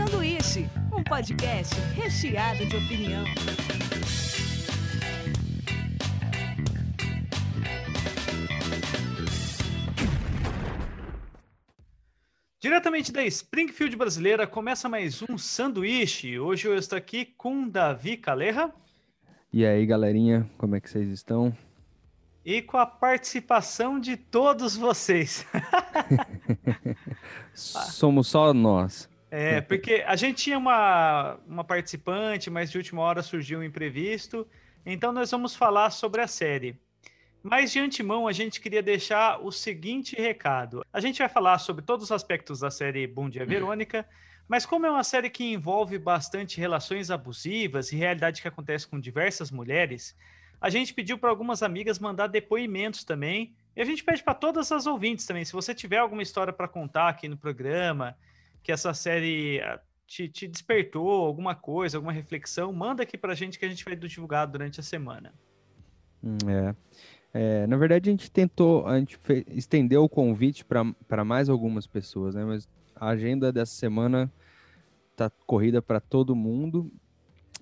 Sanduíche, um podcast recheado de opinião. Diretamente da Springfield brasileira, começa mais um sanduíche. Hoje eu estou aqui com Davi Calerra. E aí, galerinha, como é que vocês estão? E com a participação de todos vocês. Somos só nós. É, porque a gente tinha uma, uma participante, mas de última hora surgiu um imprevisto. Então nós vamos falar sobre a série. Mas de antemão, a gente queria deixar o seguinte recado. A gente vai falar sobre todos os aspectos da série Bom Dia Verônica, mas como é uma série que envolve bastante relações abusivas e realidade que acontece com diversas mulheres, a gente pediu para algumas amigas mandar depoimentos também. E a gente pede para todas as ouvintes também, se você tiver alguma história para contar aqui no programa, que essa série ah, te, te, despertou alguma coisa, alguma reflexão, manda aqui para a gente que a gente vai divulgar durante a semana. Hum, é. É, na verdade, a gente tentou, a gente fez, estendeu o convite para mais algumas pessoas, né? Mas a agenda dessa semana tá corrida para todo mundo.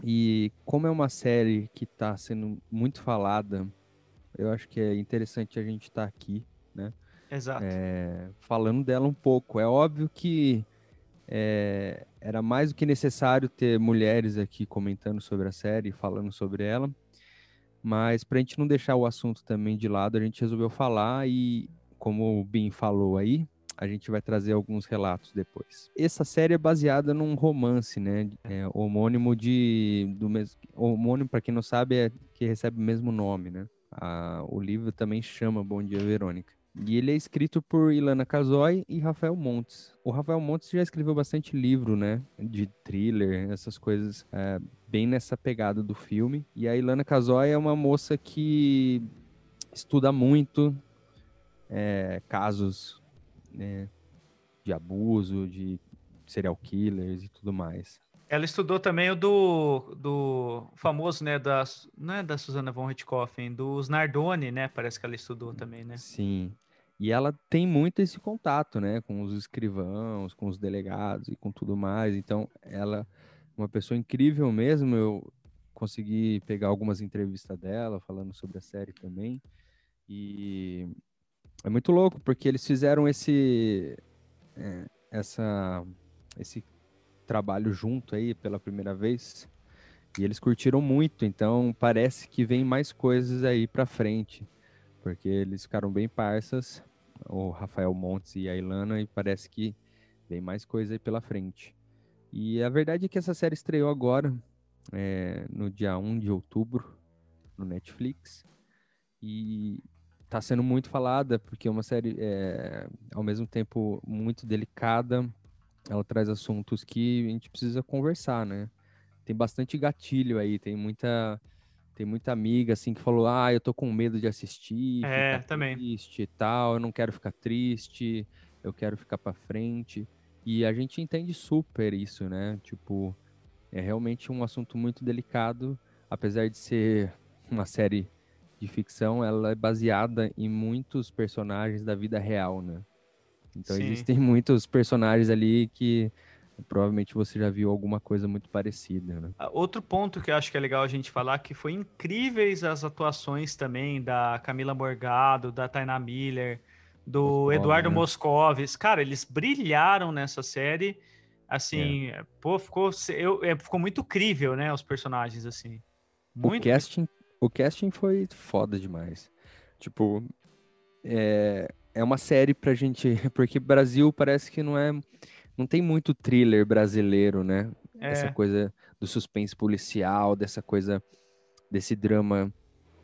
E como é uma série que está sendo muito falada, eu acho que é interessante a gente estar tá aqui, né? Exato. É, falando dela um pouco. É óbvio que é, era mais do que necessário ter mulheres aqui comentando sobre a série, falando sobre ela. Mas para a gente não deixar o assunto também de lado, a gente resolveu falar e, como o Bin falou aí, a gente vai trazer alguns relatos depois. Essa série é baseada num romance, né? É, homônimo de do mesmo homônimo para quem não sabe é que recebe o mesmo nome, né? A, o livro também chama Bom Dia Verônica. E ele é escrito por Ilana Casoy e Rafael Montes. O Rafael Montes já escreveu bastante livro, né? De thriller, essas coisas, é, bem nessa pegada do filme. E a Ilana Casoy é uma moça que estuda muito é, casos né, de abuso, de serial killers e tudo mais. Ela estudou também o do, do famoso, né, da, não é da Susana von Richthofen, dos Nardoni, né, parece que ela estudou também, né? Sim, e ela tem muito esse contato, né, com os escrivãos, com os delegados e com tudo mais. Então, ela uma pessoa incrível mesmo. Eu consegui pegar algumas entrevistas dela falando sobre a série também. E é muito louco porque eles fizeram esse é, essa esse trabalho junto aí pela primeira vez e eles curtiram muito. Então, parece que vem mais coisas aí para frente porque eles ficaram bem parças o Rafael Montes e a Ilana, e parece que vem mais coisa aí pela frente. E a verdade é que essa série estreou agora, é, no dia 1 de outubro, no Netflix, e está sendo muito falada, porque é uma série, é, ao mesmo tempo, muito delicada, ela traz assuntos que a gente precisa conversar, né? Tem bastante gatilho aí, tem muita tem muita amiga assim que falou: "Ah, eu tô com medo de assistir, é, também. triste e tal, eu não quero ficar triste, eu quero ficar para frente". E a gente entende super isso, né? Tipo, é realmente um assunto muito delicado, apesar de ser uma série de ficção, ela é baseada em muitos personagens da vida real, né? Então Sim. existem muitos personagens ali que Provavelmente você já viu alguma coisa muito parecida, né? Ah, outro ponto que eu acho que é legal a gente falar que foi incríveis as atuações também da Camila Morgado, da Tainá Miller, do Moscov, Eduardo né? Moscovis. Cara, eles brilharam nessa série. Assim, é. pô, ficou, eu, é, ficou muito crível, né? Os personagens, assim. Muito... O, casting, o casting foi foda demais. Tipo, é, é uma série pra gente. Porque Brasil parece que não é não tem muito thriller brasileiro, né? É. Essa coisa do suspense policial, dessa coisa, desse drama.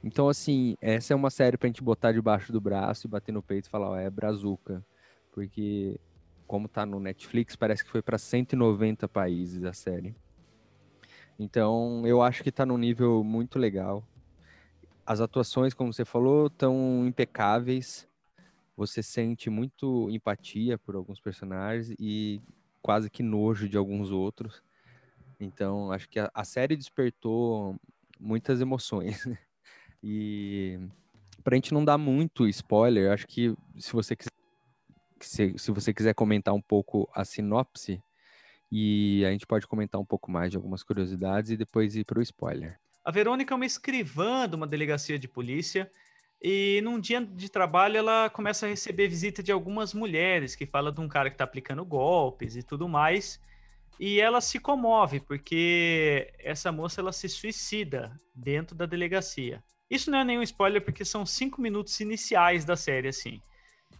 Então, assim, essa é uma série pra gente botar debaixo do braço e bater no peito e falar, ó, é Brazuca. Porque, como tá no Netflix, parece que foi para 190 países a série. Então, eu acho que tá num nível muito legal. As atuações, como você falou, estão impecáveis você sente muito empatia por alguns personagens e quase que nojo de alguns outros. Então, acho que a, a série despertou muitas emoções. e pra gente não dar muito spoiler, acho que se você quiser se, se você quiser comentar um pouco a sinopse E a gente pode comentar um pouco mais de algumas curiosidades e depois ir para o spoiler. A Verônica é uma escrivã de uma delegacia de polícia e num dia de trabalho ela começa a receber visita de algumas mulheres que falam de um cara que está aplicando golpes e tudo mais. E ela se comove porque essa moça ela se suicida dentro da delegacia. Isso não é nenhum spoiler porque são cinco minutos iniciais da série assim.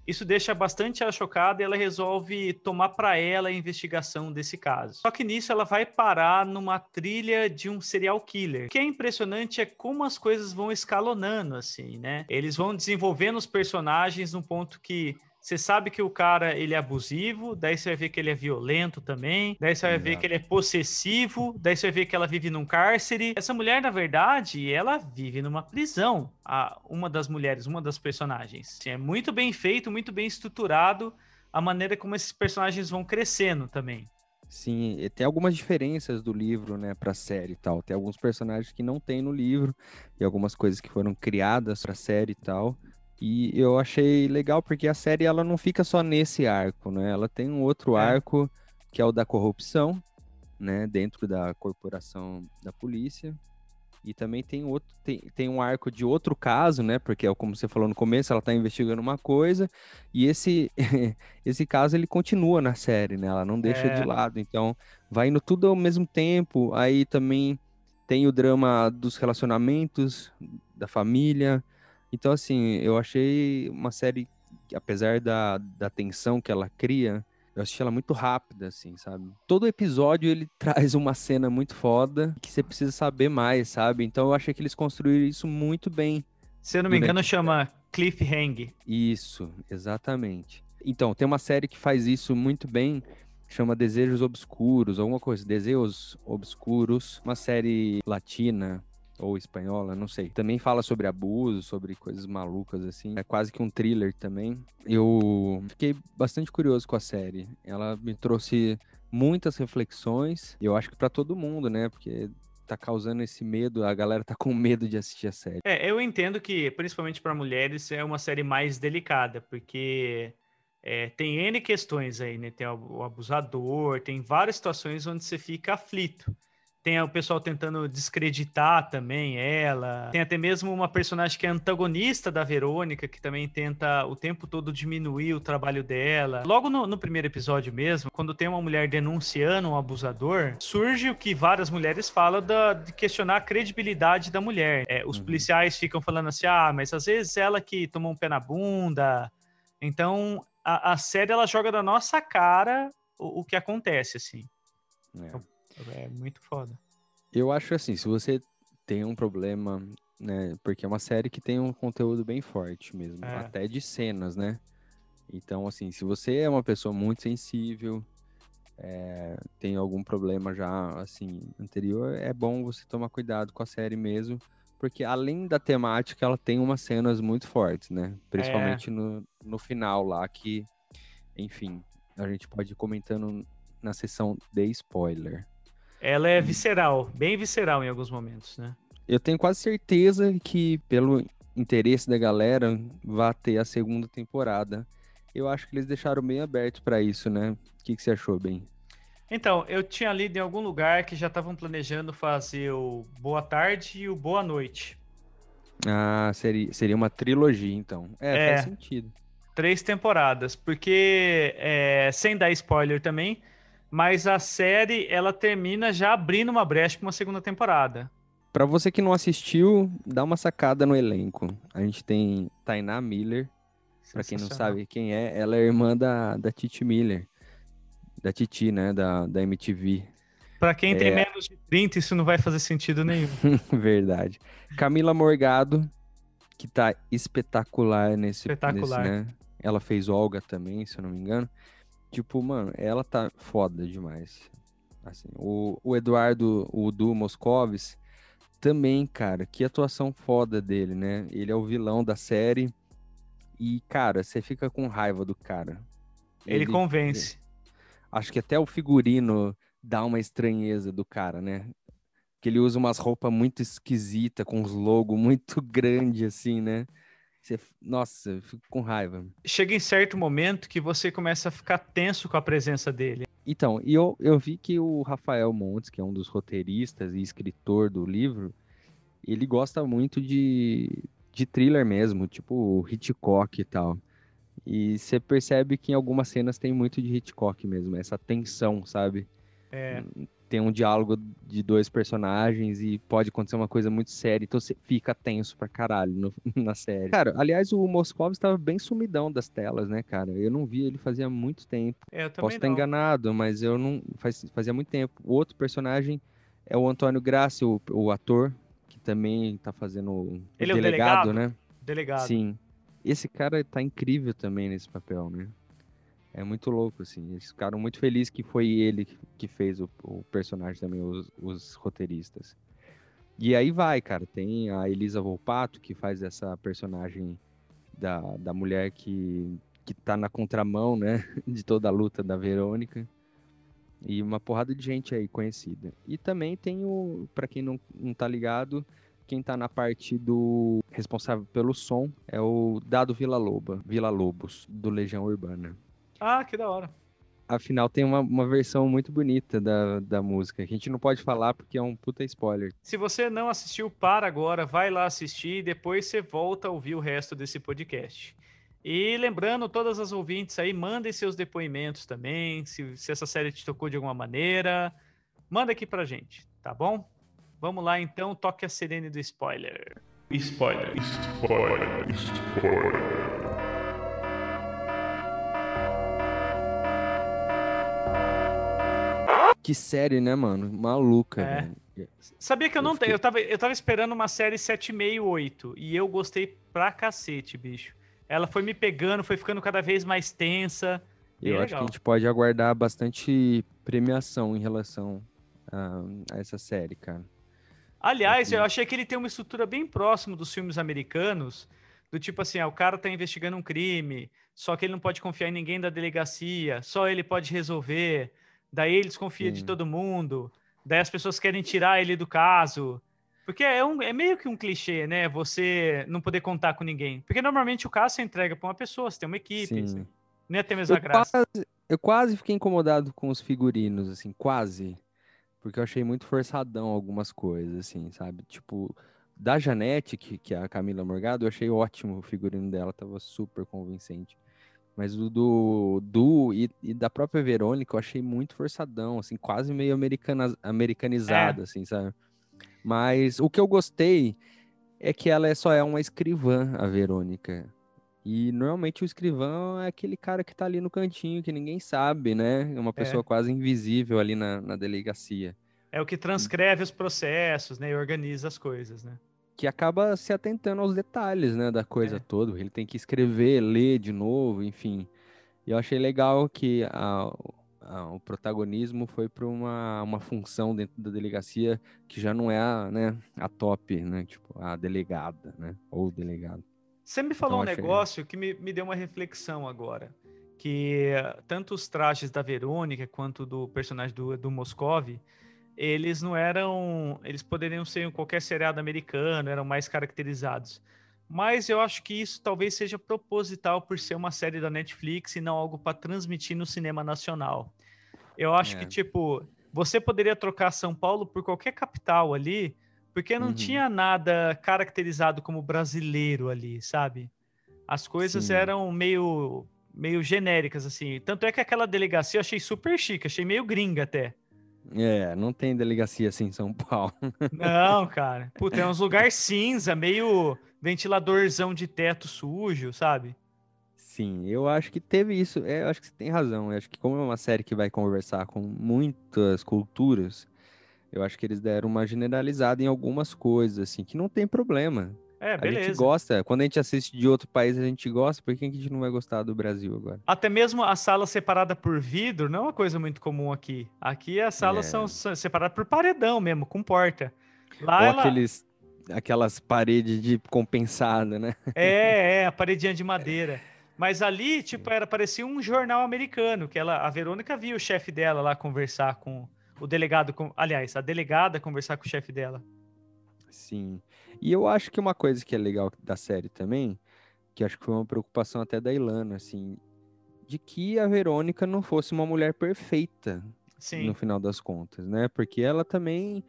Isso deixa bastante ela chocada e ela resolve tomar para ela a investigação desse caso. Só que nisso ela vai parar numa trilha de um serial killer. O que é impressionante é como as coisas vão escalonando assim, né? Eles vão desenvolvendo os personagens num ponto que você sabe que o cara ele é abusivo, daí você vai ver que ele é violento também, daí você vai ver que ele é possessivo, daí você vai ver que ela vive num cárcere. Essa mulher, na verdade, ela vive numa prisão. A, uma das mulheres, uma das personagens. É muito bem feito, muito bem estruturado a maneira como esses personagens vão crescendo também. Sim, tem algumas diferenças do livro, né, para série e tal. Tem alguns personagens que não tem no livro e algumas coisas que foram criadas para série e tal. E eu achei legal porque a série ela não fica só nesse arco, né? Ela tem um outro é. arco que é o da corrupção, né, dentro da corporação da polícia. E também tem outro tem, tem um arco de outro caso, né? Porque é como você falou no começo, ela está investigando uma coisa e esse esse caso ele continua na série, né? Ela não deixa é. de lado. Então, vai indo tudo ao mesmo tempo. Aí também tem o drama dos relacionamentos da família, então, assim, eu achei uma série que, apesar da, da tensão que ela cria, eu assisti ela muito rápida, assim, sabe? Todo episódio ele traz uma cena muito foda que você precisa saber mais, sabe? Então eu achei que eles construíram isso muito bem. Se eu não me engano, chama Cliffhanger. Isso, exatamente. Então, tem uma série que faz isso muito bem, chama Desejos Obscuros, alguma coisa, Desejos Obscuros, uma série latina, ou espanhola, não sei. Também fala sobre abuso, sobre coisas malucas assim. É quase que um thriller também. Eu fiquei bastante curioso com a série. Ela me trouxe muitas reflexões. Eu acho que para todo mundo, né? Porque tá causando esse medo, a galera tá com medo de assistir a série. É, eu entendo que, principalmente para mulheres, é uma série mais delicada, porque é, tem N questões aí, né? Tem o abusador, tem várias situações onde você fica aflito. Tem o pessoal tentando descreditar também ela. Tem até mesmo uma personagem que é antagonista da Verônica, que também tenta o tempo todo diminuir o trabalho dela. Logo no, no primeiro episódio mesmo, quando tem uma mulher denunciando um abusador, surge o que várias mulheres falam da, de questionar a credibilidade da mulher. É, os uhum. policiais ficam falando assim: ah, mas às vezes ela que tomou um pé na bunda. Então a, a série ela joga na nossa cara o, o que acontece, assim. É. Então, é muito foda. Eu acho assim, se você tem um problema, né? Porque é uma série que tem um conteúdo bem forte mesmo, é. até de cenas, né? Então, assim, se você é uma pessoa muito sensível, é, tem algum problema já, assim, anterior, é bom você tomar cuidado com a série mesmo, porque além da temática, ela tem umas cenas muito fortes, né? Principalmente é. no, no final lá, que, enfim, a gente pode ir comentando na sessão de spoiler. Ela é visceral, bem visceral em alguns momentos, né? Eu tenho quase certeza que, pelo interesse da galera, vai ter a segunda temporada. Eu acho que eles deixaram bem aberto para isso, né? O que, que você achou, bem? Então, eu tinha lido em algum lugar que já estavam planejando fazer o Boa Tarde e o Boa Noite. Ah, seria, seria uma trilogia, então. É, é faz sentido. Três temporadas, porque, é, sem dar spoiler também, mas a série ela termina já abrindo uma brecha para uma segunda temporada. Para você que não assistiu, dá uma sacada no elenco. A gente tem Tainá Miller. Para quem não sabe quem é, ela é irmã da, da Titi Miller. Da Titi, né? Da, da MTV. Para quem é... tem menos de 30, isso não vai fazer sentido nenhum. Verdade. Camila Morgado, que tá espetacular nesse. Espetacular. Nesse, né? Ela fez Olga também, se eu não me engano. Tipo, mano, ela tá foda demais. Assim, o, o Eduardo, o Du Moscovis, também, cara, que atuação foda dele, né? Ele é o vilão da série. E, cara, você fica com raiva do cara. Ele, ele convence. Acho que até o figurino dá uma estranheza do cara, né? Que ele usa umas roupas muito esquisitas, com os logos muito grandes, assim, né? Você, nossa, eu fico com raiva. Chega em certo momento que você começa a ficar tenso com a presença dele. Então, e eu, eu vi que o Rafael Montes, que é um dos roteiristas e escritor do livro, ele gosta muito de, de thriller mesmo, tipo Hitchcock e tal. E você percebe que em algumas cenas tem muito de Hitchcock mesmo, essa tensão, sabe? É. Tem um diálogo de dois personagens e pode acontecer uma coisa muito séria, então você fica tenso pra caralho no, na série. Cara, aliás, o Moscov estava bem sumidão das telas, né, cara? Eu não vi ele fazia muito tempo. É, eu também Posso estar não. enganado, mas eu não. Faz, fazia muito tempo. O outro personagem é o Antônio Graça, o, o ator, que também tá fazendo o Ele é o delegado, delegado? né? Delegado. Sim. Esse cara tá incrível também nesse papel, né? É muito louco, assim. Eles ficaram muito felizes que foi ele que fez o, o personagem também, os, os roteiristas. E aí vai, cara. Tem a Elisa Volpato, que faz essa personagem da, da mulher que, que tá na contramão, né? De toda a luta da Verônica. E uma porrada de gente aí conhecida. E também tem o, pra quem não, não tá ligado, quem tá na parte do responsável pelo som é o Dado Vila Loba, Vila Lobos, do Legião Urbana. Ah, que da hora. Afinal, tem uma, uma versão muito bonita da, da música, que a gente não pode falar porque é um puta spoiler. Se você não assistiu, para agora, vai lá assistir e depois você volta a ouvir o resto desse podcast. E lembrando, todas as ouvintes aí, mandem seus depoimentos também, se, se essa série te tocou de alguma maneira. Manda aqui pra gente, tá bom? Vamos lá então, toque a sirene do spoiler. Spoiler. Spoiler. Spoiler. Que série, né, mano? Maluca, É. velho. Sabia que eu Eu não fiquei- tenho. Eu tava, eu tava esperando uma série 7,5, 8. E eu gostei pra cacete, bicho. Ela foi me pegando, foi ficando cada vez mais tensa. Eu acho que a gente pode aguardar bastante premiação em relação a, a essa série, cara. Aliás, eu achei que ele tem uma estrutura bem próxima dos filmes americanos, do tipo assim, ah, o cara tá investigando um crime, só que ele não pode confiar em ninguém da delegacia, só ele pode resolver, daí ele desconfia de Sim. todo mundo, daí as pessoas querem tirar ele do caso. Porque é, um, é meio que um clichê, né? Você não poder contar com ninguém. Porque normalmente o caso você entrega pra uma pessoa, você tem uma equipe, Sim. assim, não ia ter a mesma Eu graça. quase, eu quase fiquei incomodado com os figurinos, assim, quase. Porque eu achei muito forçadão algumas coisas, assim, sabe? Tipo, da Janete, que, que é a Camila Morgado, eu achei ótimo o figurino dela, tava super convincente. Mas o do Du e, e da própria Verônica eu achei muito forçadão, assim, quase meio americana, americanizado, assim, sabe? Mas o que eu gostei é que ela é, só é uma escrivã, a Verônica. E normalmente o escrivão é aquele cara que tá ali no cantinho, que ninguém sabe, né? É uma pessoa quase invisível ali na, na delegacia. É o que transcreve os processos, né? E organiza as coisas, né? Que acaba se atentando aos detalhes, né? Da coisa É. toda. Ele tem que escrever, ler de novo, enfim. E eu achei legal que a- a- o protagonismo foi para uma, uma função dentro da delegacia que já não é a, né, a top, né? Tipo, a delegada, né? Ou o delegado. Você me falou Então, um negócio que me, me deu uma reflexão agora. Que eh, tanto os trajes da Verônica quanto do personagem do, do Moscov, eles não eram. Eles poderiam ser em qualquer seriado americano, eram mais caracterizados. Mas eu acho que isso talvez seja proposital por ser uma série da Netflix e não algo para transmitir no cinema nacional. Eu acho que, É. tipo, você poderia trocar São Paulo por qualquer capital ali, porque não Uhum. tinha nada caracterizado como brasileiro ali, sabe? As coisas Sim. eram meio, meio genéricas, assim. Tanto é que aquela delegacia eu achei super chique, achei meio gringa até. É, não tem delegacia assim em São Paulo. Não, cara. Puta, é uns lugar cinza, meio ventiladorzão de teto sujo, sabe? Sim, eu acho que teve isso. É, eu acho que você tem razão. Eu acho que como é uma série que vai conversar com muitas culturas, eu acho que eles deram uma generalizada em algumas coisas, assim, que não tem problema. É, A gente beleza. gosta. Quando a gente assiste de outro país, a gente gosta. Por que a gente não vai gostar do Brasil agora? Até mesmo a sala separada por vidro não é uma coisa muito comum aqui. Aqui as salas É. são se- separadas por paredão mesmo, com porta. Lá Ou ela... aqueles, aquelas paredes de compensada, né? É, é, a paredinha de madeira. Mas ali, tipo, era parecia um jornal americano, que ela, a Verônica via o chefe dela lá conversar com o delegado, com, aliás, a delegada conversar com o chefe dela. Sim. E eu acho que uma coisa que é legal da série também, que acho que foi uma preocupação até da Ilana, assim, de que a Verônica não fosse uma mulher perfeita Sim. no final das contas, né? Porque ela também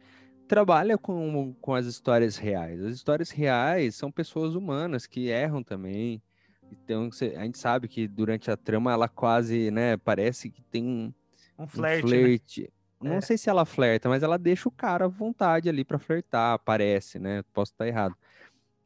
trabalha com, com as histórias reais. As histórias reais são pessoas humanas que erram também. Então a gente sabe que durante a trama ela quase, né, parece que tem um Um um flerte, né? Flerte. Não É. sei se ela flerta, mas ela deixa o cara à vontade ali pra flertar, parece, né? Posso estar errado.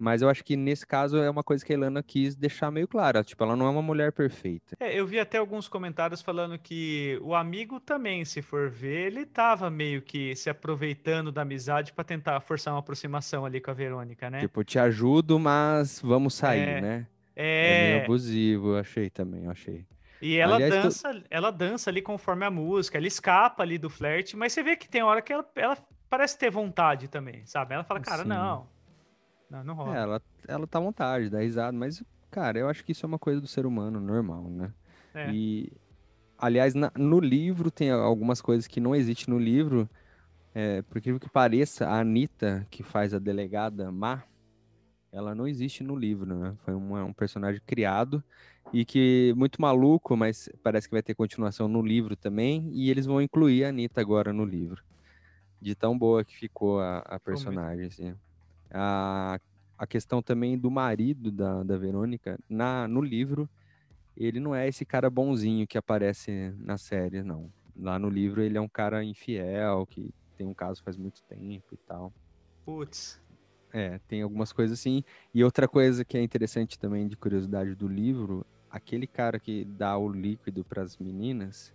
Mas eu acho que nesse caso é uma coisa que a Ilana quis deixar meio clara. Tipo, ela não é uma mulher perfeita. É, eu vi até alguns comentários falando que o amigo também, se for ver, ele tava meio que se aproveitando da amizade pra tentar forçar uma aproximação ali com a Verônica, né? Tipo, te ajudo, mas vamos sair, É, né? É meio É, abusivo, eu achei também, eu achei. E ela Aliás, tu- dança, ela dança ali conforme a música, ela escapa ali do flerte, mas você vê que tem hora que ela, ela parece ter vontade também, sabe? Ela fala, cara, Sim. não, não, não rola. É, ela, ela tá à vontade, dá risada, mas, cara, eu acho que isso é uma coisa do ser humano, normal, né? É. E, aliás, na- no livro tem algumas coisas que não existem no livro. É, por incrível que pareça, a Anitta, que faz a delegada Má, ela não existe no livro, né? Foi uma- um personagem criado e que muito maluco, mas parece que vai ter continuação no livro também. E eles vão incluir a Anitta agora no livro. De tão boa que ficou a, a personagem, assim. A, a questão também do marido da, da Verônica, na, no livro, ele não é esse cara bonzinho que aparece na série, não. Lá no livro ele é um cara infiel, que tem um caso faz muito tempo e tal. Putz, É, tem algumas coisas assim. E outra coisa que é interessante também de curiosidade do livro, aquele cara que dá o líquido para as meninas,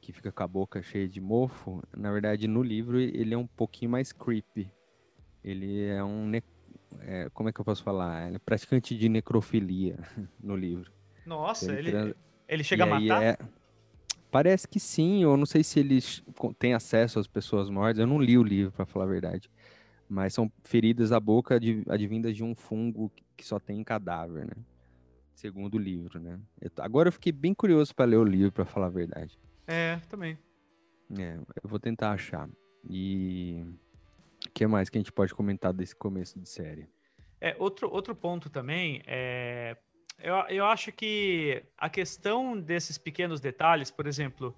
que fica com a boca cheia de mofo, na verdade no livro ele é um pouquinho mais creepy. Ele é um ne- é, como é que eu posso falar? Ele é praticante de necrofilia no livro. nossa, Ele ele, tran- ele chega a E aí matar? é- Parece que sim, eu não sei se eles co- têm acesso às pessoas mortas. Eu não li o livro, para falar a verdade. Mas são feridas à boca adv- advindas de um fungo que- só tem em cadáver, né? Segundo o livro, né? Eu agora eu fiquei bem curioso para ler o livro, para falar a verdade. É, também. É, eu vou tentar achar. E o que mais que a gente pode comentar desse começo de série? É, outro, outro ponto também é. Eu, eu acho que a questão desses pequenos detalhes, por exemplo,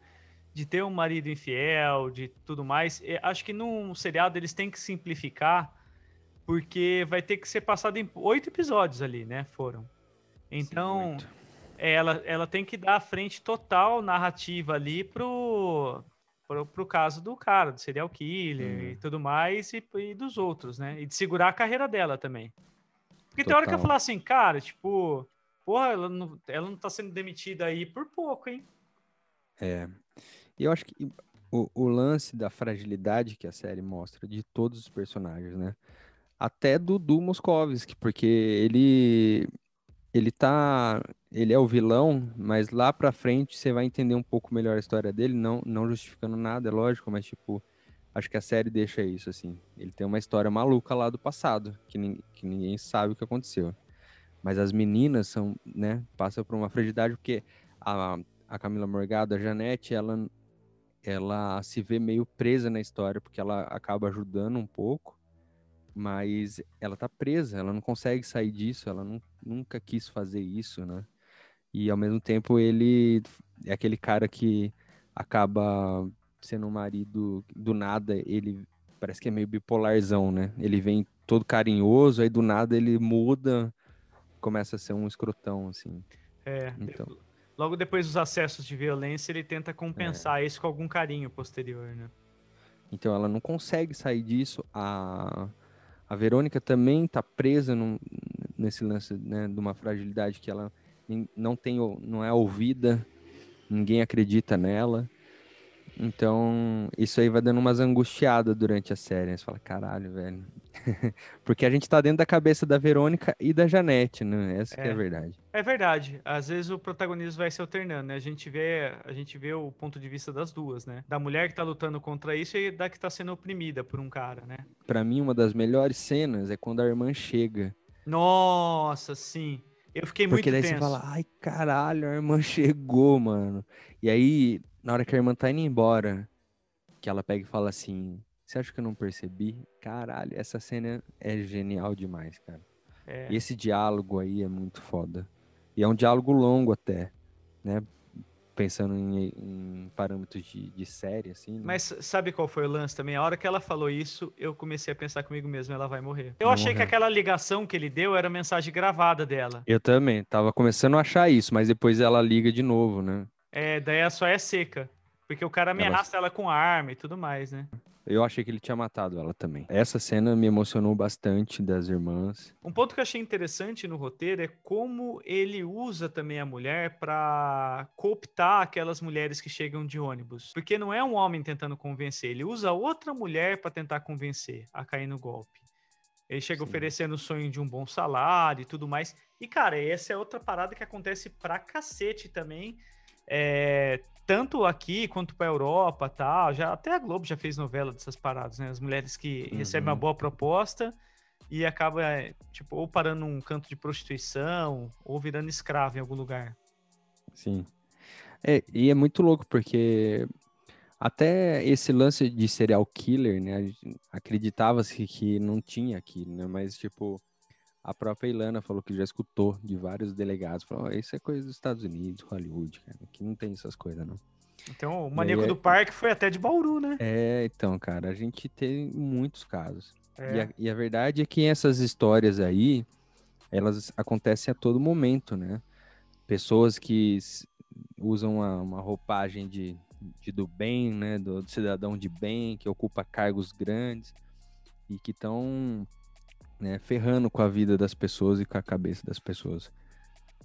de ter um marido infiel, de tudo mais, eu acho que num seriado eles têm que simplificar, porque vai ter que ser passado em oito episódios ali, né? Foram. Então, oito. é, ela, ela tem que dar a frente total narrativa ali pro, pro, pro caso do cara, do serial killer Hum. e tudo mais, e, e dos outros, né? E de segurar a carreira dela também. Porque tem hora que eu Total. falar assim, cara, tipo, porra, ela não, ela não tá sendo demitida aí por pouco, hein? É. E eu acho que o, o lance da fragilidade que a série mostra de todos os personagens, né? Até do Du Moskovski, porque ele ele tá, ele é o vilão, mas lá pra frente você vai entender um pouco melhor a história dele, não não justificando nada, é lógico, mas tipo, acho que a série deixa isso assim. Ele tem uma história maluca lá do passado, que, nin- que ninguém sabe o que aconteceu. Mas as meninas são, né, passam por uma fragilidade porque a, a Camila Morgado, a Janete, ela, ela se vê meio presa na história, porque ela acaba ajudando um pouco, mas ela tá presa, ela não consegue sair disso, ela nu- nunca quis fazer isso, né? E ao mesmo tempo ele é aquele cara que acaba sendo um marido do nada, ele parece que é meio bipolarzão, né? Ele vem todo carinhoso, aí do nada ele muda, começa a ser um escrotão, assim. É, Então. Logo depois dos acessos de violência, ele É. tenta compensar isso com algum carinho posterior, né? Então ela não consegue sair disso. A, a Verônica também tá presa num- nesse lance né, de uma fragilidade que ela não tem, ou- não é ouvida, ninguém acredita nela. Então, isso aí vai dando umas angustiadas durante a série. né? Você fala, caralho, velho. Porque a gente tá dentro da cabeça da Verônica e da Janete, né? Essa que é a É. verdade. É verdade. Às vezes o protagonismo vai se alternando, né? A gente vê, a gente vê o ponto de vista das duas, né? Da mulher que tá lutando contra isso e da que tá sendo oprimida por um cara, né? Pra mim, uma das melhores cenas é quando a irmã chega. Nossa, sim. Eu fiquei Porque muito daí tenso. você fala, ai caralho, a irmã chegou, mano. E aí, na hora que a irmã tá indo embora, que ela pega e fala assim: Você acha que eu não percebi? Caralho, essa cena é genial demais, cara. É. E esse diálogo aí é muito foda. E é um diálogo longo até. né? Pensando em, em parâmetros de, de série, assim. né? Mas sabe qual foi o lance também? A hora que ela falou isso, eu comecei a pensar comigo mesmo, ela vai morrer. Eu Vai achei que morrer. aquela ligação que ele deu era mensagem gravada dela. Eu também, tava começando a achar isso, mas depois ela liga de novo, né? É, daí ela só é seca. Porque o cara Ela- ameaça ela com arma e tudo mais, né? Eu achei que ele tinha matado ela também. Essa cena me emocionou bastante das irmãs. Um ponto que eu achei interessante no roteiro é como ele usa também a mulher pra cooptar aquelas mulheres que chegam de ônibus. Porque não é um homem tentando convencer, ele usa outra mulher pra tentar convencer a cair no golpe. Ele chega Sim. oferecendo o sonho de um bom salário e tudo mais. E, cara, essa é outra parada que acontece pra cacete também. É, tanto aqui quanto pra Europa tal. Já, até a Globo já fez novela dessas paradas, né? As mulheres que recebem uma Uhum. boa proposta e acaba, é, tipo, ou parando num canto de prostituição, ou virando escravo em algum lugar. Sim. É, e é muito louco, porque até esse lance de serial killer, né? a Acreditava-se que não tinha aqui, né? Mas, tipo, a própria Ilana falou que já escutou de vários delegados. Falou, "Ó, isso é coisa dos Estados Unidos, Hollywood, cara. Aqui não tem essas coisas, não. Então, o Maníaco do Parque foi até de Bauru, né? É, então, cara, a gente tem muitos casos. E, É. a, e a verdade é que essas histórias aí, elas acontecem a todo momento, né? Pessoas que usam uma, uma roupagem de, de do bem, né? Do, do cidadão de bem, que ocupa cargos grandes e que estão né, ferrando com a vida das pessoas e com a cabeça das pessoas.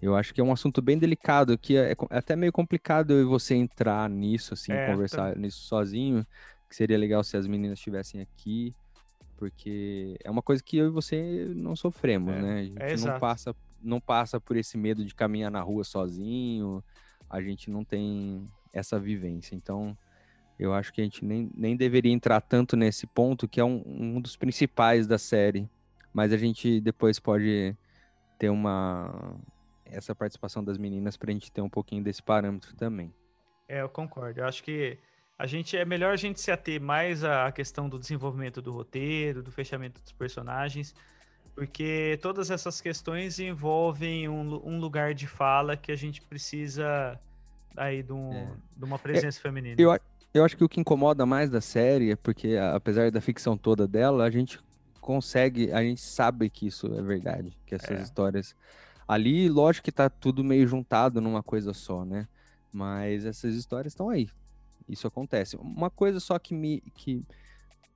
Eu acho que é um assunto bem delicado, que é, é até meio complicado eu e você entrar nisso, assim, É, conversar nisso sozinho, que seria legal se as meninas estivessem aqui, porque é uma coisa que eu e você não sofremos, É, né? A gente é não exato. passa, não passa por esse medo de caminhar na rua sozinho, a gente não tem essa vivência. Então, eu acho que a gente nem, nem deveria entrar tanto nesse ponto, que é um, um dos principais da série. Mas a gente depois pode ter uma. Essa participação das meninas pra gente ter um pouquinho desse parâmetro também. É, eu concordo. Eu acho que a gente é melhor a gente se ater mais à questão do desenvolvimento do roteiro, do fechamento dos personagens, porque todas essas questões envolvem um, um lugar de fala que a gente precisa aí de, um- É. de uma presença feminina. Eu, a- eu acho que o que incomoda mais da série é porque, a- apesar da ficção toda dela, a gente consegue, a gente sabe que isso é verdade, que essas É. histórias. Ali, lógico que tá tudo meio juntado numa coisa só, né? Mas essas histórias estão aí. Isso acontece. Uma coisa só que me. Que,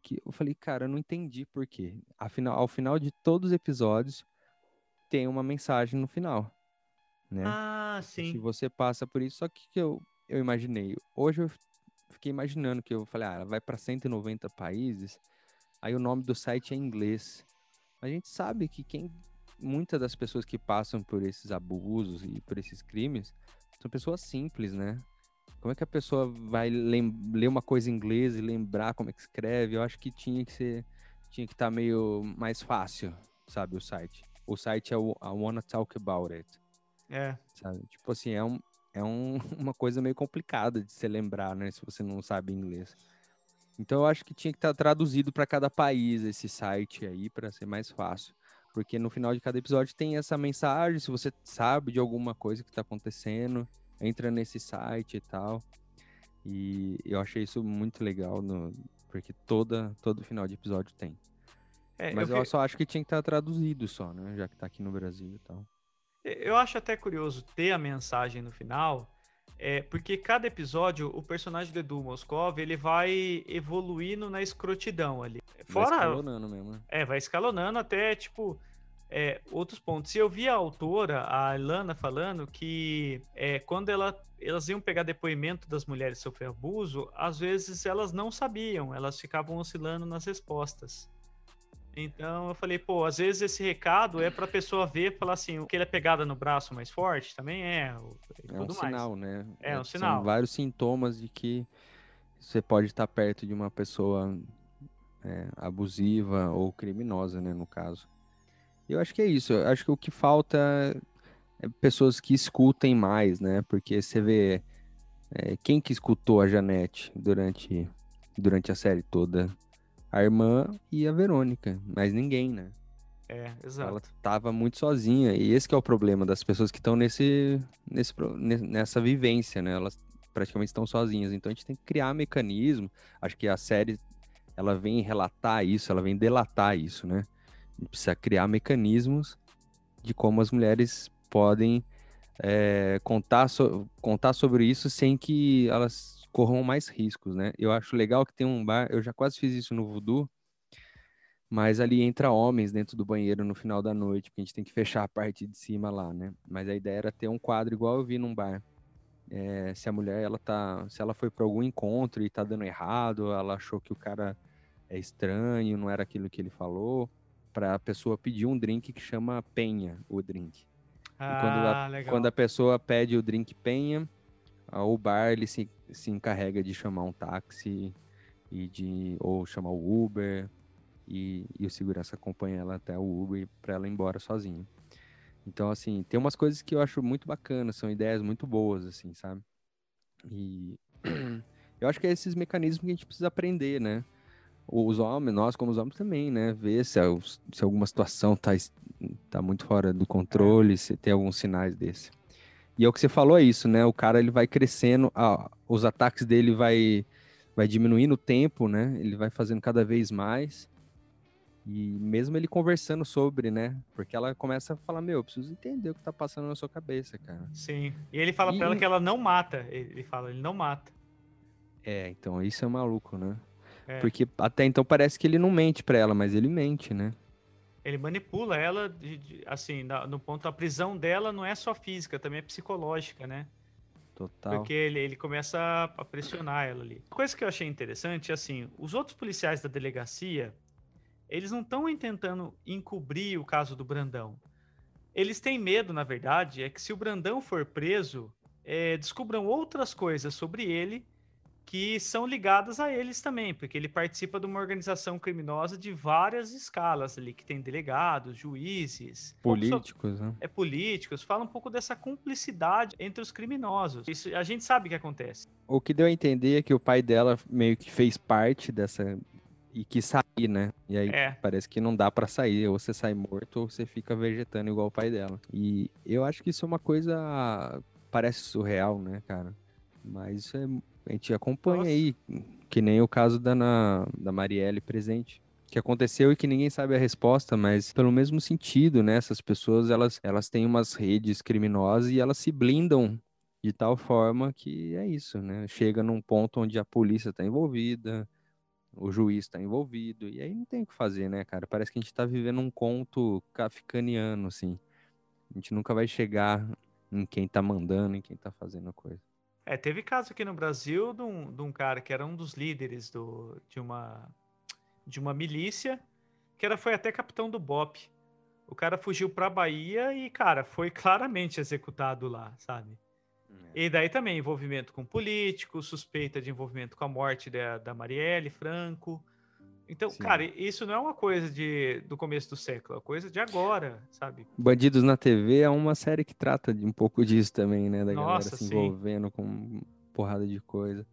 que eu falei, cara, eu não entendi por quê. Afinal, ao final de todos os episódios, tem uma mensagem no final. Né? Ah, Se sim. você passa por isso, só que que eu, eu imaginei. Hoje eu fiquei imaginando que eu falei, ah, ela vai para 190 países, aí o nome do site é em inglês. A gente sabe que quem muitas das pessoas que passam por esses abusos e por esses crimes são pessoas simples, né? Como é que a pessoa vai ler uma coisa em inglês e lembrar como é que escreve? Eu acho que tinha que ser, tinha que estar meio mais fácil, sabe, o site. O site é o I Wanna Talk About It É. sabe? Tipo assim, é, um, é um, uma coisa meio complicada de se lembrar, né? Se você não sabe inglês. Então eu acho que tinha que estar traduzido para cada país esse site aí para ser mais fácil. Porque no final de cada episódio tem essa mensagem, se você sabe de alguma coisa que tá acontecendo, entra nesse site e tal. E eu achei isso muito legal, no, porque toda, todo final de episódio tem. É, Mas eu eu, só acho que tinha que estar traduzido só, né? Já que tá aqui no Brasil e tal. Eu acho até curioso ter a mensagem no final, é, porque cada episódio, o personagem do Edu Moscov, ele vai evoluindo na escrotidão ali. Vai Fora, escalonando mesmo, né? é, vai escalonando até, tipo, é, outros pontos. E eu vi a autora, a Ilana, falando que é, quando ela, elas iam pegar depoimento das mulheres que sofreram abuso, às vezes elas não sabiam, elas ficavam oscilando nas respostas. Então eu falei, pô, às vezes esse recado é pra pessoa ver e falar assim, que ele é pegada no braço mais forte, também é. o- É um mais. sinal, né? É um São sinal. vários sintomas de que você pode estar perto de uma pessoa é, abusiva ou criminosa, né? No caso. Eu acho que é isso. Eu acho que o que falta é pessoas que escutem mais, né? Porque você vê é, quem que escutou a Janete durante, durante a série toda? A irmã e a Verônica, mas ninguém, né? É, Ela exato. tava muito sozinha. E esse que é o problema das pessoas que estão nesse, nesse, nessa vivência, né? Elas praticamente estão sozinhas. Então a gente tem que criar mecanismo. Acho que a série ela vem relatar isso, ela vem delatar isso, né? A gente precisa criar mecanismos de como as mulheres podem é, contar, so- contar sobre isso sem que elas corram mais riscos, né? Eu acho legal que tem um bar, eu já quase fiz isso no Voodoo, mas ali entra homens dentro do banheiro no final da noite, porque a gente tem que fechar a parte de cima lá, né? Mas a ideia era ter um quadro igual eu vi num bar. É, se a mulher, ela tá, se ela foi para algum encontro e tá dando errado, ela achou que o cara é estranho, não era aquilo que ele falou, para a pessoa pedir um drink que chama penha, o drink. Ah, quando a-. Quando a pessoa pede o drink penha, o bar ele se, se encarrega de chamar um táxi e de ou chamar o Uber e, e o segurança acompanha ela até o Uber para ela ir embora sozinha. Então assim, tem umas coisas que eu acho muito bacanas, são ideias muito boas assim, sabe? E eu acho que é esses mecanismos que a gente precisa aprender, né? Os homens, nós como os homens também, né? Ver se, al- se alguma situação tá, tá muito fora do controle, se tem alguns sinais desse. E é o que você falou é isso, né? O cara ele vai crescendo, ah, os ataques dele vai vai diminuindo o tempo, né? Ele vai fazendo cada vez mais. E mesmo ele conversando sobre, né? Porque ela começa a falar, meu, eu preciso entender o que tá passando na sua cabeça, cara. Sim. E ele fala E- pra ela que ela não mata. Ele fala, ele não mata. É, então isso é maluco, né? É. Porque até então parece que ele não mente pra ela, mas ele mente, né? Ele manipula ela, de- de- assim, na- no ponto, a prisão dela não é só física, também é psicológica, né? Total. Porque ele, ele começa a- pressionar ela ali. Coisa que eu achei interessante, assim, os outros policiais da delegacia, eles não estão tentando encobrir o caso do Brandão. Eles têm medo, na verdade, é que se o Brandão for preso, é, descubram outras coisas sobre ele que são ligadas a eles também, porque ele participa de uma organização criminosa de várias escalas ali, que tem delegados, juízes, Políticos, né? é políticos, fala um pouco dessa cumplicidade entre os criminosos. Isso a gente sabe que acontece. O que deu a entender é que o pai dela meio que fez parte dessa e quis sair, né? E aí É. parece que não dá pra sair, ou você sai morto ou você fica vegetando igual o pai dela. E eu acho que isso é uma coisa parece surreal, né, cara? Mas isso é a gente acompanha Nossa. aí, que nem o caso da na, da Marielle presente. Que aconteceu e que ninguém sabe a resposta, mas pelo mesmo sentido, né? Essas pessoas, elas, elas têm umas redes criminosas e elas se blindam de tal forma que é isso, né? Chega num ponto onde a polícia está envolvida, o juiz está envolvido, e aí não tem o que fazer, né, cara? Parece que a gente tá vivendo um conto kafkaniano, assim. A gente nunca vai chegar em quem tá mandando, em quem tá fazendo a coisa. É, teve caso aqui no Brasil de um, de um cara que era um dos líderes do, de, uma, de uma milícia, que era, foi até capitão do BOP. O cara fugiu pra Bahia e, cara, foi claramente executado lá, sabe? E daí também envolvimento com políticos, suspeita de envolvimento com a morte da, da Marielle Franco. Então, Sim. cara, isso não é uma coisa de, do começo do século, é uma coisa de agora, sabe? Bandidos na TV é uma série que trata de um pouco disso também, né? Da Nossa, galera se sim. envolvendo com porrada de coisa.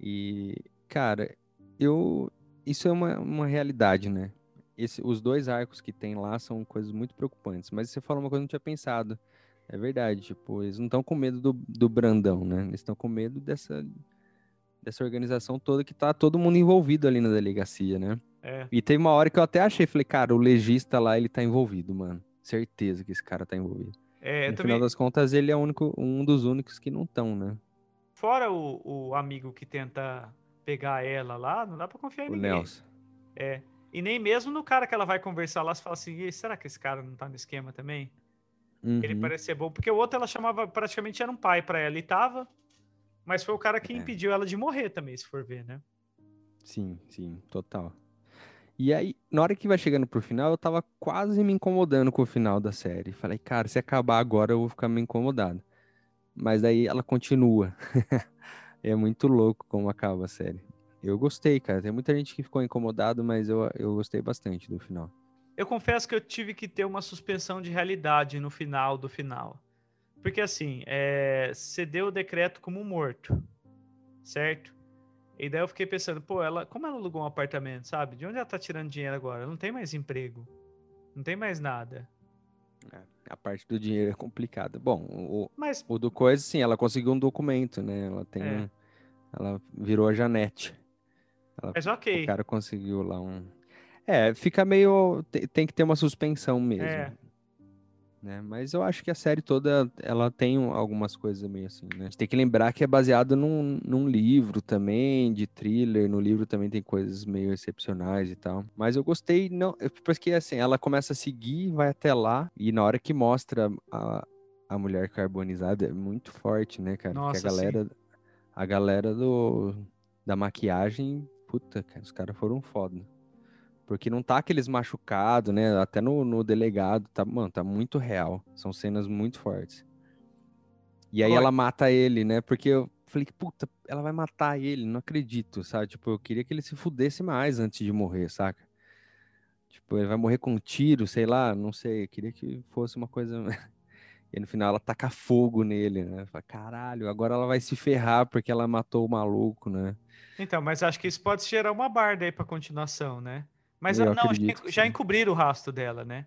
E, cara, eu. Isso é uma, uma realidade, né? Esse, os dois arcos que tem lá são coisas muito preocupantes. Mas você falou uma coisa que eu não tinha pensado. É verdade, tipo, eles não estão com medo do, do Brandão, né? Eles estão com medo dessa, dessa organização toda que tá todo mundo envolvido ali na delegacia, né? É. E teve uma hora que eu até achei, falei, cara, o legista lá, ele tá envolvido, mano. Certeza que esse cara tá envolvido. É, no também, final das contas, ele é o único, um dos únicos que não estão, né? fora o, o amigo que tenta pegar ela lá, não dá pra confiar em O ninguém. Nelson. É. E nem mesmo no cara que ela vai conversar lá, você fala assim, "Ih, será que esse cara não tá no esquema também? Ele Uhum. parece ser bom, porque o outro ela chamava, praticamente era um pai pra ela e tava, mas foi o cara que É. impediu ela de morrer também, se for ver, né? Sim, sim, total. E aí, na hora que vai chegando pro final, eu tava quase me incomodando com o final da série. Falei, cara, se acabar agora eu vou ficar meio incomodado. Mas daí ela continua. é muito louco como acaba a série. Eu gostei, cara. Tem muita gente que ficou incomodado, mas eu, eu gostei bastante do final. Eu confesso que eu tive que ter uma suspensão de realidade no final do final. Porque assim, é, você deu o decreto como morto, certo? E daí eu fiquei pensando, pô, ela, como ela alugou um apartamento, sabe? De onde ela tá tirando dinheiro agora? Ela não tem mais emprego, Não tem mais nada. É, a parte do dinheiro é complicada. Bom, o, Mas o do Coisa, sim, ela conseguiu um documento, né? Ela tem. É. um- ela virou a Janete. Mas O ok. cara conseguiu lá um. É, fica meio. te- Tem que ter uma suspensão mesmo. É. Né? Mas eu acho que a série toda ela tem um- algumas coisas meio assim, né? A gente tem que lembrar que é baseado num, num livro também, de thriller. No livro também tem coisas meio excepcionais e tal. Mas eu gostei, não, porque assim, ela começa a seguir, vai até lá, e na hora que mostra a, a mulher carbonizada é muito forte, né, cara? Porque Nossa, a sim. galera, a galera do, da maquiagem, puta, cara, os caras foram foda. Porque não tá aqueles machucados, né? Até no, no delegado, tá, mano, tá muito real. São cenas muito fortes. E aí Olha- ela mata ele, né? Porque eu falei, puta, ela vai matar ele, não acredito, sabe? Tipo, eu queria que ele se fudesse mais antes de morrer, saca? Tipo, ele vai morrer com um tiro, sei lá, não sei. Eu queria que fosse uma coisa. E no final ela taca fogo nele, né? Fala, caralho, agora ela vai se ferrar porque ela matou o maluco, né? Então, mas acho que isso pode gerar uma barda aí pra continuação, né? Mas Eu não, já, já sim. encobriram o rastro dela, né?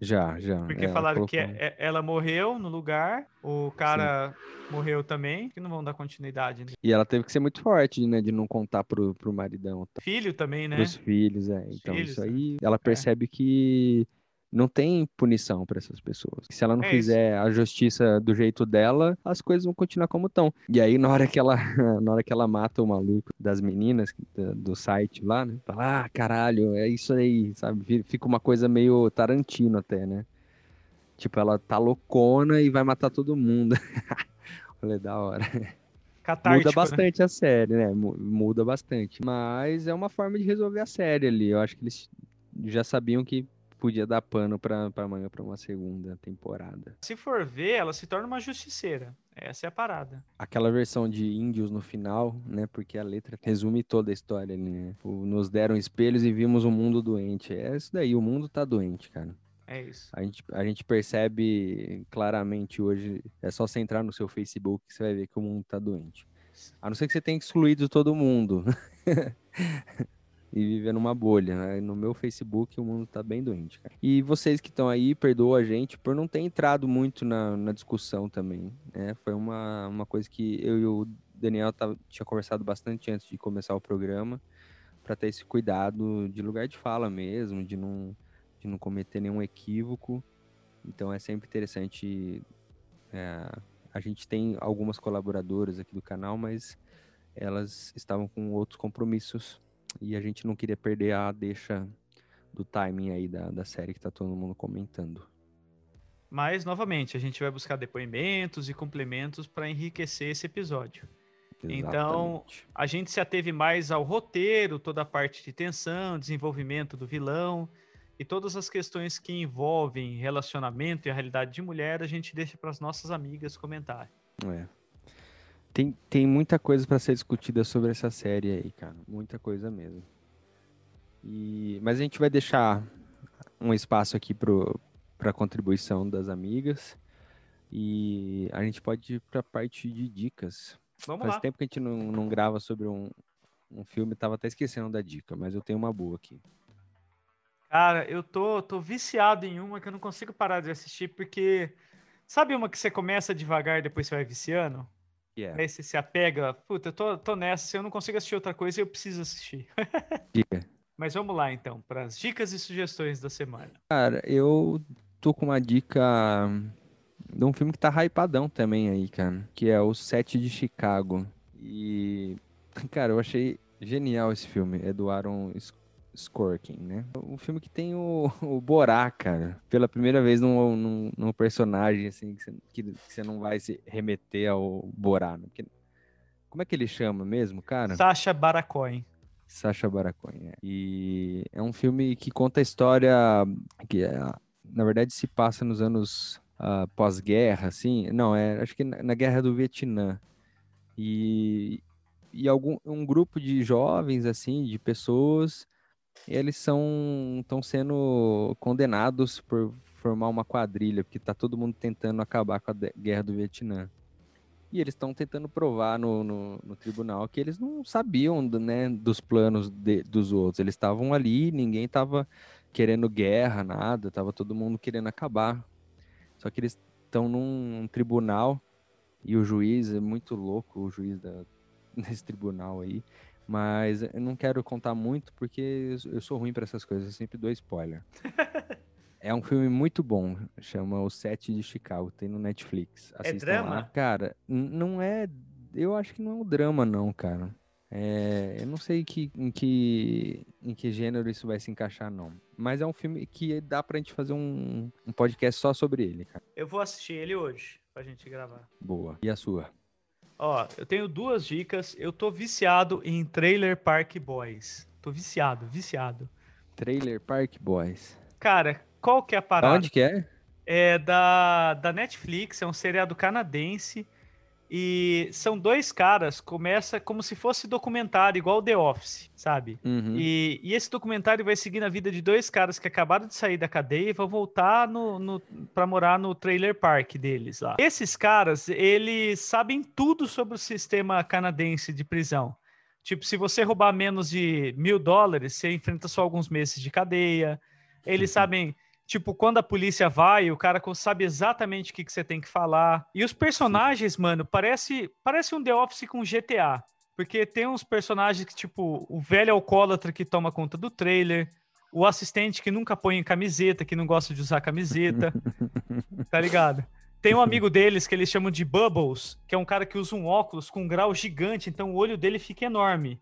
Já, já. Porque é, falaram que é- é- ela morreu no lugar, o cara morreu também, que não vão dar continuidade. Né? E ela teve que ser muito forte, né? De não contar pro, pro maridão, tá? Filho também, né? pros filhos, é. Então filhos, isso né? aí, ela percebe que não tem punição para essas pessoas. Se ela não É isso. fizer a justiça do jeito dela, as coisas vão continuar como estão. E aí na hora que ela, na hora que ela mata o maluco das meninas do site lá, né? Fala, ah, caralho, é isso aí, sabe? Fi- Fica uma coisa meio Tarantino até, né? Tipo, ela tá loucona e vai matar todo mundo. Falei, da hora. Catártico, Muda né? bastante a série, né? Mu- Muda bastante. Mas é uma forma de resolver a série ali. Eu acho que eles já sabiam que podia dar pano pra, pra amanhã pra uma segunda temporada. Se for ver, ela se torna uma justiceira. Essa é a parada. Aquela versão de índios no final, né? Porque a letra resume toda a história ali, né? O nos deram espelhos e vimos um mundo doente. É isso daí, o mundo tá doente, cara. É isso. A gente, a gente percebe claramente hoje, é só você entrar no seu Facebook que você vai ver que o mundo tá doente. A não ser que você tenha excluído todo mundo e viver numa bolha. né? No meu Facebook o mundo tá bem doente, cara. E vocês que estão aí, perdoa a gente por não ter entrado muito na, na discussão também. né? Foi uma, uma coisa que eu e o Daniel tava, tinha conversado bastante antes de começar o programa, para ter esse cuidado de lugar de fala mesmo, de não de não cometer nenhum equívoco. Então é sempre interessante. é, a gente tem algumas colaboradoras aqui do canal, mas elas estavam com outros compromissos e a gente não queria perder a deixa do timing aí da, da série que tá todo mundo comentando. Mas, novamente, a gente vai buscar depoimentos e complementos para enriquecer esse episódio. Então, Exatamente. A gente se ateve mais ao roteiro, toda a parte de tensão, desenvolvimento do vilão e todas as questões que envolvem relacionamento e a realidade de mulher, a gente deixa para as nossas amigas comentarem. É. Tem, tem muita coisa para ser discutida sobre essa série aí, cara. Muita coisa mesmo. E, mas a gente vai deixar um espaço aqui para contribuição das amigas. E a gente pode ir para a parte de dicas. Vamos Faz lá. tempo que a gente não, não grava sobre um, um filme, tava até esquecendo da dica, mas eu tenho uma boa aqui. Cara, eu tô, tô viciado em uma que eu não consigo parar de assistir, porque sabe uma que você começa devagar e depois você vai viciando? Que é, Aí você se apega, puta, eu tô, tô nessa, se eu não consigo assistir outra coisa, eu preciso assistir. dica. Mas vamos lá então, para as dicas e sugestões da semana. Cara, eu tô com uma dica de um filme que tá hypadão também aí, cara. Que é o Sete de Chicago. E, cara, eu achei genial esse filme. É do Aaron S- Sorkin, né? Um filme que tem o, o Borá, cara. Pela primeira vez num, num, num personagem, assim, que você, não vai se remeter ao Borá, né? Porque, como é que ele chama mesmo, cara? Sasha Baron Sacha Baron Cohen. é. E é um filme que conta a história que é, na verdade se passa nos anos ah, pós-guerra, assim. Não, é acho que na, na guerra do Vietnã. E, e algum um grupo de jovens assim, de pessoas, eles são estão sendo condenados por formar uma quadrilha, porque tá todo mundo tentando acabar com a guerra do Vietnã. E eles estão tentando provar no, no, no tribunal que eles não sabiam né, dos planos de- dos outros. Eles estavam ali, ninguém estava querendo guerra, nada, tava todo mundo querendo acabar. Só que eles estão num tribunal e o juiz é muito louco, o juiz da, desse tribunal aí. Mas eu não quero contar muito porque eu sou ruim para essas coisas, eu sempre dou spoiler. é um filme muito bom, chama O Sete de Chicago, tem no Netflix. É Assistam drama? Lá. Cara, não é. Eu acho que não é um drama, não, cara. É, eu não sei que, em, que, em que gênero isso vai se encaixar, não. Mas é um filme que dá pra gente fazer um, um podcast só sobre ele, cara. Eu vou assistir ele hoje, pra gente gravar. Boa. E a sua? Ó, eu tenho duas dicas. Eu tô viciado em Trailer Park Boys. Tô viciado, viciado. Trailer Park Boys. Cara, qual que é a Da parada? onde que é? É da, da Netflix, é um seriado canadense. E são dois caras, começa como se fosse documentário, igual The Office, sabe? Uhum. E, e esse documentário vai seguir na vida de dois caras que acabaram de sair da cadeia e vão voltar no, no, para morar no trailer park deles lá. Esses caras, eles sabem tudo sobre o sistema canadense de prisão. Tipo, se você roubar menos de mil dólares, você enfrenta só alguns meses de cadeia. Eles sabem, tipo, quando a polícia vai, o cara sabe exatamente o que, que você tem que falar. E os personagens, mano, parece, parece um The Office com GTA. Porque tem uns personagens que, tipo, o velho alcoólatra que toma conta do trailer, o assistente que nunca põe camiseta, que não gosta de usar camiseta, tá ligado? Tem um amigo deles que eles chamam de Bubbles, que é um cara que usa um óculos com um grau gigante, então o olho dele fica enorme.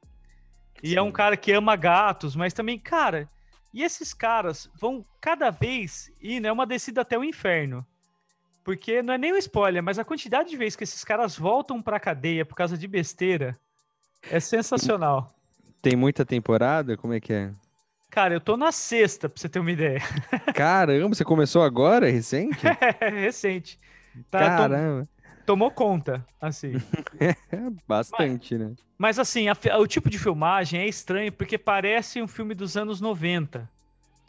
E é um Sim. cara que ama gatos, mas também, cara, e esses caras vão cada vez ir, né, uma descida até o inferno. Porque não é nem um spoiler, mas a quantidade de vezes que esses caras voltam pra cadeia por causa de besteira é sensacional. Tem muita temporada? Como é que é? Cara, eu tô na sexta, pra você ter uma ideia. Caramba, você começou agora, recente? É recente. Tá, Caramba. Tomou conta, assim. É bastante, né? Mas assim, a o tipo de filmagem é estranho porque parece um filme dos anos 90.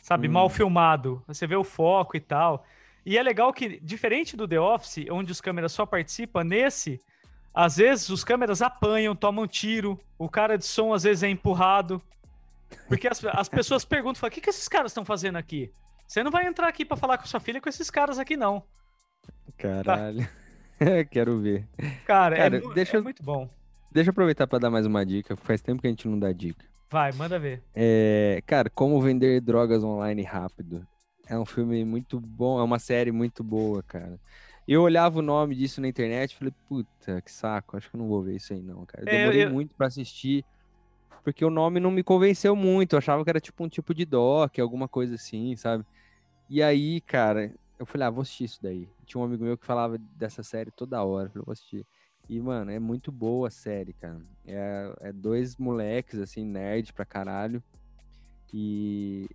Sabe, Hum. mal filmado. Você vê o foco e tal. E é legal que, diferente do The Office, onde os câmeras só participam, nesse, às vezes os câmeras apanham, tomam tiro, o cara de som às vezes é empurrado. Porque as, as pessoas perguntam, falam, o que, que esses caras estão fazendo aqui? Você não vai entrar aqui pra falar com sua filha com esses caras aqui, não. Caralho. Quero ver. Cara, Cara, é, deixa é muito bom. Deixa eu aproveitar para dar mais uma dica. Faz tempo que a gente não dá dica. Vai, manda ver. É, cara, como vender drogas online rápido. É um filme muito bom, é uma série muito boa, cara. Eu olhava o nome disso na internet e falei, puta, que saco, acho que eu não vou ver isso aí não, cara. Eu É, demorei eu- muito pra assistir, porque o nome não me convenceu muito. Eu achava que era tipo um tipo de doc, alguma coisa assim, sabe? E aí, cara, eu falei, ah, vou assistir isso daí. Tinha um amigo meu que falava dessa série toda hora, eu falei, vou assistir. E, mano, é muito boa a série, cara. É, é dois moleques, assim, nerd pra caralho. E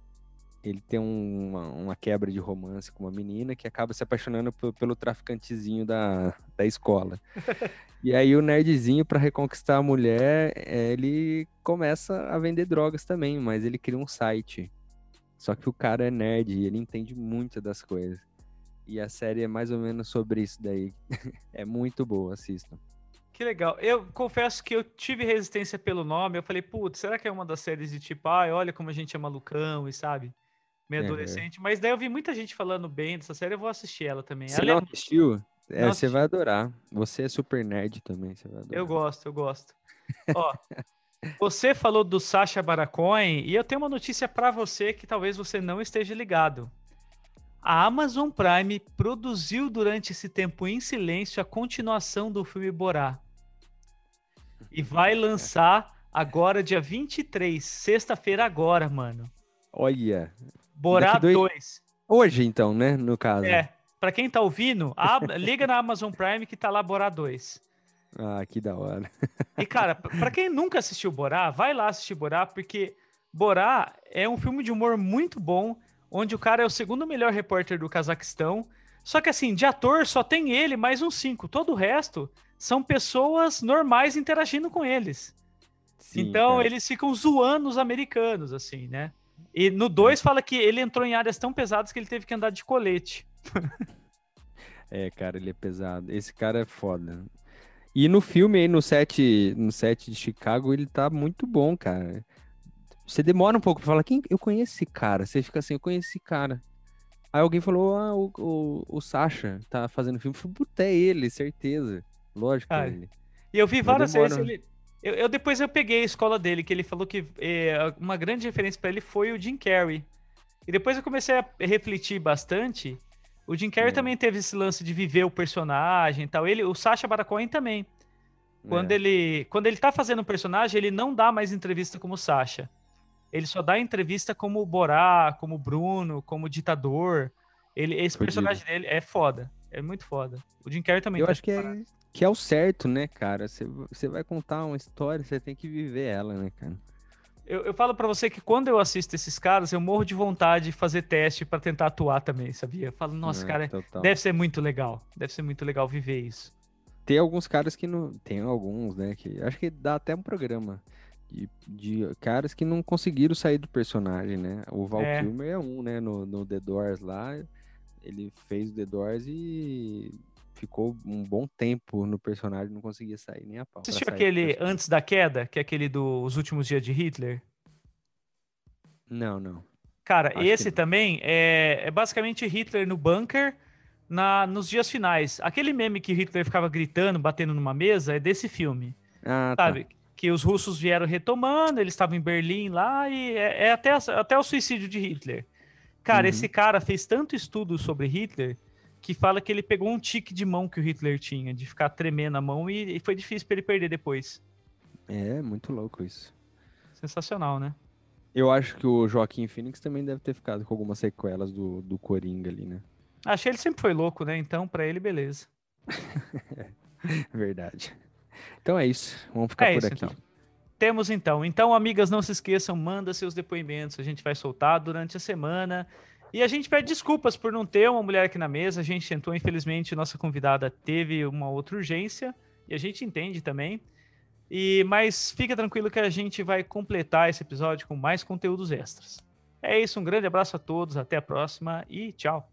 ele tem um- uma, uma quebra de romance com uma menina que acaba se apaixonando pe- pelo traficantezinho da, da escola. E aí o nerdzinho, pra reconquistar a mulher, eh, ele começa a vender drogas também, mas ele cria um site. Só que o cara é nerd e ele entende muito das coisas. E a série é mais ou menos sobre isso daí. é muito boa, assistam. Que legal. Eu confesso que eu tive resistência pelo nome. Eu falei, putz, será que é uma das séries de tipo, ai, olha como a gente é malucão e sabe? Meio Uhum. adolescente. Mas daí eu vi muita gente falando bem dessa série, eu vou assistir ela também. Você Ela não é- assistiu? É, Não você vai adorar. Você é super nerd também, você vai adorar. Eu gosto, eu gosto. Ó, você falou do Sacha Baron Cohen e eu tenho uma notícia pra você que talvez você não esteja ligado. A Amazon Prime produziu durante esse tempo em silêncio a continuação do filme Borá. E vai lançar agora, dia 23, sexta-feira agora, mano. Olha, Borá dois- 2. hoje então, né, no caso. É, pra quem tá ouvindo, ab- liga na Amazon Prime que tá lá Borá 2. Ah, que da hora. E, cara, pra quem nunca assistiu Borá, vai lá assistir Borá, porque Borá é um filme de humor muito bom, onde o cara é o segundo melhor repórter do Cazaquistão. Só que, assim, de ator só tem ele mais uns cinco. Todo o resto são pessoas normais interagindo com eles. Sim, então, cara. eles ficam zoando os americanos, assim, né? E no 2 fala que ele entrou em áreas tão pesadas que ele teve que andar de colete. É, cara, ele é pesado. Esse cara é foda. E no filme aí, no set, no set de Chicago, ele tá muito bom, cara. Você demora um pouco pra falar, quem eu conheço esse cara? Você fica assim, eu conheço esse cara. Aí alguém falou, ah, o, o, o Sasha tá fazendo filme. Eu falei, puta, é ele, certeza. Lógico Ah, é ele. E eu vi várias vezes ele. Eu, eu- depois eu peguei a escola dele, que ele falou que é, uma grande referência pra ele foi o Jim Carrey. E depois eu comecei a refletir bastante. O Jim Carrey É. também teve esse lance de viver o personagem e tal. Ele, o Sacha Baron também. Quando É. ele, quando ele tá fazendo um personagem, ele não dá mais entrevista como Sacha. Ele só dá entrevista como Borá, como Bruno, como ditador. Ele, esse Fudido. personagem dele é foda. É muito foda. O Jim Carrey também Eu tá acho que é, que é o certo, né, cara? Você, vai contar uma história, você tem que viver ela, né, cara? Eu, eu falo pra você que quando eu assisto esses caras, eu morro de vontade de fazer teste pra tentar atuar também, sabia? Eu falo, nossa, É, cara, total. deve ser muito legal. Deve ser muito legal viver isso. Tem alguns caras que não. Tem alguns, né? Que acho que dá até um programa. De, de caras que não conseguiram sair do personagem, né? O Val É. Kilmer é um, né? No, no The Doors lá. Ele fez o The Doors e ficou um bom tempo no personagem, não conseguia sair nem a pau. Você assistiu do aquele. Antes da Queda, que é aquele dos últimos dias de Hitler? Não, não. Cara, Acho esse também é, é basicamente Hitler no bunker na, nos dias finais. Aquele meme que Hitler ficava gritando, batendo numa mesa, é desse filme. Ah, tá. Que os russos vieram retomando, eles estavam em Berlim lá, e é, é até, até o suicídio de Hitler. Cara, Uhum. esse cara fez tanto estudo sobre Hitler que fala que ele pegou um tique de mão que o Hitler tinha, de ficar tremendo a mão, e, e foi difícil pra ele perder depois. É, muito louco isso. Sensacional, né? Eu acho que o Joaquim Phoenix também deve ter ficado com algumas sequelas do, do Coringa ali, né? Achei ele sempre foi louco, né? Então, pra ele, beleza. Verdade. Então é isso. Vamos ficar É por isso, aqui. então. Temos então. Então, amigas, não se esqueçam, manda seus depoimentos. A gente vai soltar durante a semana. E a gente pede desculpas por não ter uma mulher aqui na mesa. A gente tentou, infelizmente, nossa convidada teve uma outra urgência. E a gente entende também. E Mas fica tranquilo que a gente vai completar esse episódio com mais conteúdos extras. É isso, um grande abraço a todos, até a próxima e tchau